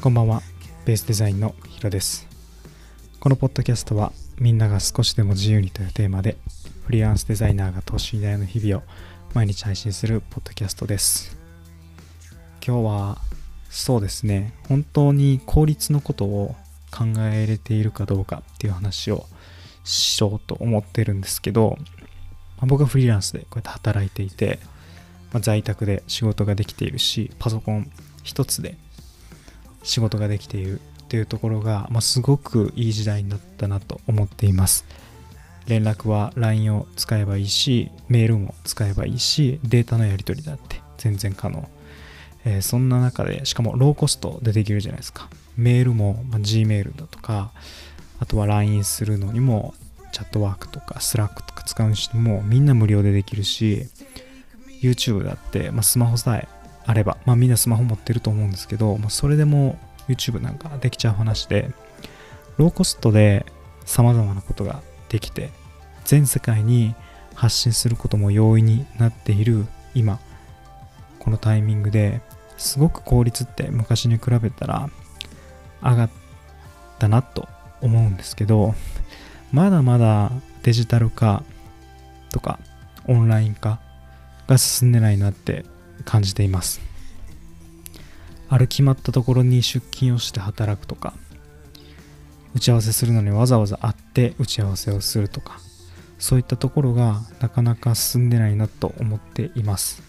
こんばんは。ベースデザインのヒロです。このポッドキャストはみんなが少しでも自由にというテーマでフリーランスデザイナーが投資時代の日々を毎日配信するポッドキャストです。今日はそうですね。本当に効率のことを考えれているかどうかっていう話をしようと思ってるんですけど、ま、僕はフリーランスでこうやって働いていて、まあ、在宅で仕事ができているしパソコン一つで仕事ができているっていうところが、まあ、すごくいい時代になったなと思っています。連絡は LINE を使えばいいしメールも使えばいいしデータのやり取りだって全然可能、えー、そんな中でしかもローコストでできるじゃないですか。メールも、まあ、Gmail だとかあとは LINE するのにもチャットワークとか Slack とか使うにしてもみんな無料でできるし YouTube だって、まあ、スマホさえあれば、まあみんなスマホ持ってると思うんですけど、まあ、それでも YouTube なんかできちゃう話で、ローコストで様々なことができて、全世界に発信することも容易になっている今、このタイミングですごく効率って昔に比べたら上がったなと思うんですけど、まだまだデジタル化とかオンライン化が進んでないなって感じています。ある決まったところに出勤をして働くとか打ち合わせするのにわざわざ会って打ち合わせをするとかそういったところがなかなか進んでないなと思っています。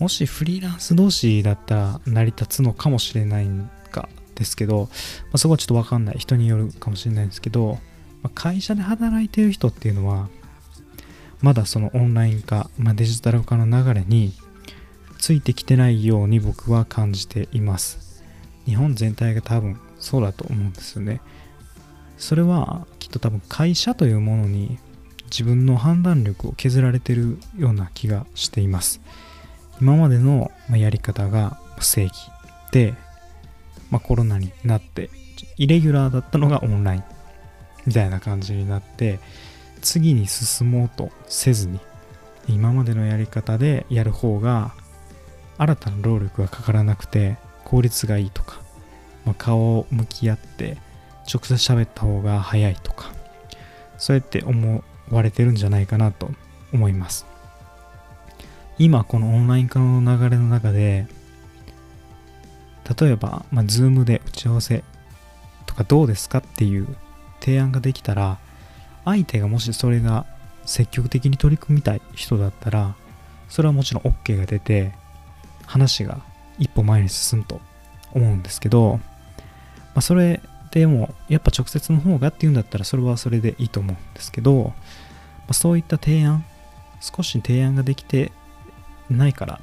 もしフリーランス同士だったら成り立つのかもしれないかですけど、まあ、そこはちょっとわかんない。人によるかもしれないんですけど、まあ、会社で働いてる人っていうのはまだそのオンライン化、まあ、デジタル化の流れについてきてないように僕は感じています。日本全体が多分そうだと思うんですよね。それはきっと多分会社というものに自分の判断力を削られてるような気がしています。今までのやり方が正規で、まあ、コロナになってイレギュラーだったのがオンラインみたいな感じになって次に進もうとせずに今までのやり方でやる方が新たな労力がかからなくて効率がいいとか、まあ、顔を向き合って直接喋った方が早いとかそうやって思われてるんじゃないかなと思います。今このオンライン化の流れの中で例えば、まあ、Zoom で打ち合わせとかどうですかっていう提案ができたら相手がもしそれが積極的に取り組みたい人だったらそれはもちろん OK が出て話が一歩前に進むと思うんですけど、まあ、それでもやっぱ直接の方がっていうんだったらそれはそれでいいと思うんですけど、まあ、そういった提案少し提案ができてないから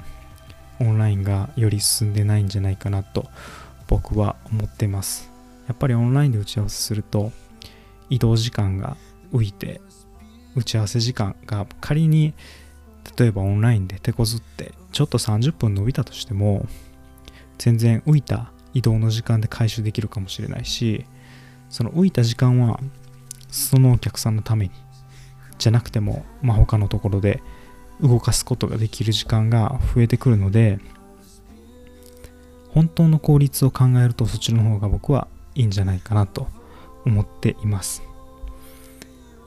オンラインがより進んでないんじゃないかなと僕は思ってます。やっぱりオンラインで打ち合わせすると移動時間が浮いて打ち合わせ時間が仮に例えばオンラインで手こずってちょっと30分伸びたとしても全然浮いた移動の時間で回収できるかもしれないしその浮いた時間はそのお客さんのためにじゃなくても、まあ、他のところで動かすことができる時間が増えてくるので本当の効率を考えるとそっちの方が僕はいいんじゃないかなと思っています。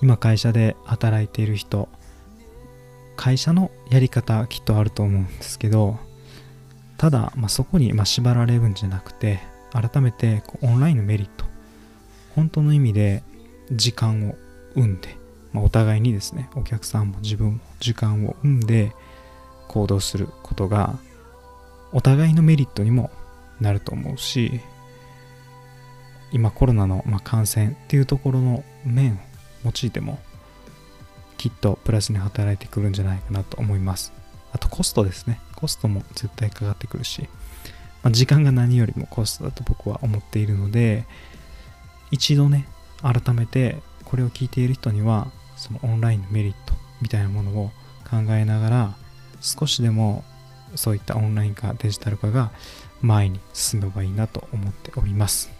今会社で働いている人会社のやり方きっとあると思うんですけどただ、まあ、そこにま縛られるんじゃなくて改めてオンラインのメリット本当の意味で時間を生んで、まあ、お互いにですねお客さんも自分も時間を生んで行動することがお互いのメリットにもなると思うし今コロナのま感染っていうところの面を用いてもきっとプラスに働いてくるんじゃないかなと思います。あとコストですね。コストも絶対かかってくるし、まあ、時間が何よりもコストだと僕は思っているので、一度ね、改めてこれを聞いている人には、そのオンラインのメリットみたいなものを考えながら、少しでもそういったオンライン化、デジタル化が前に進めばいいなと思っております。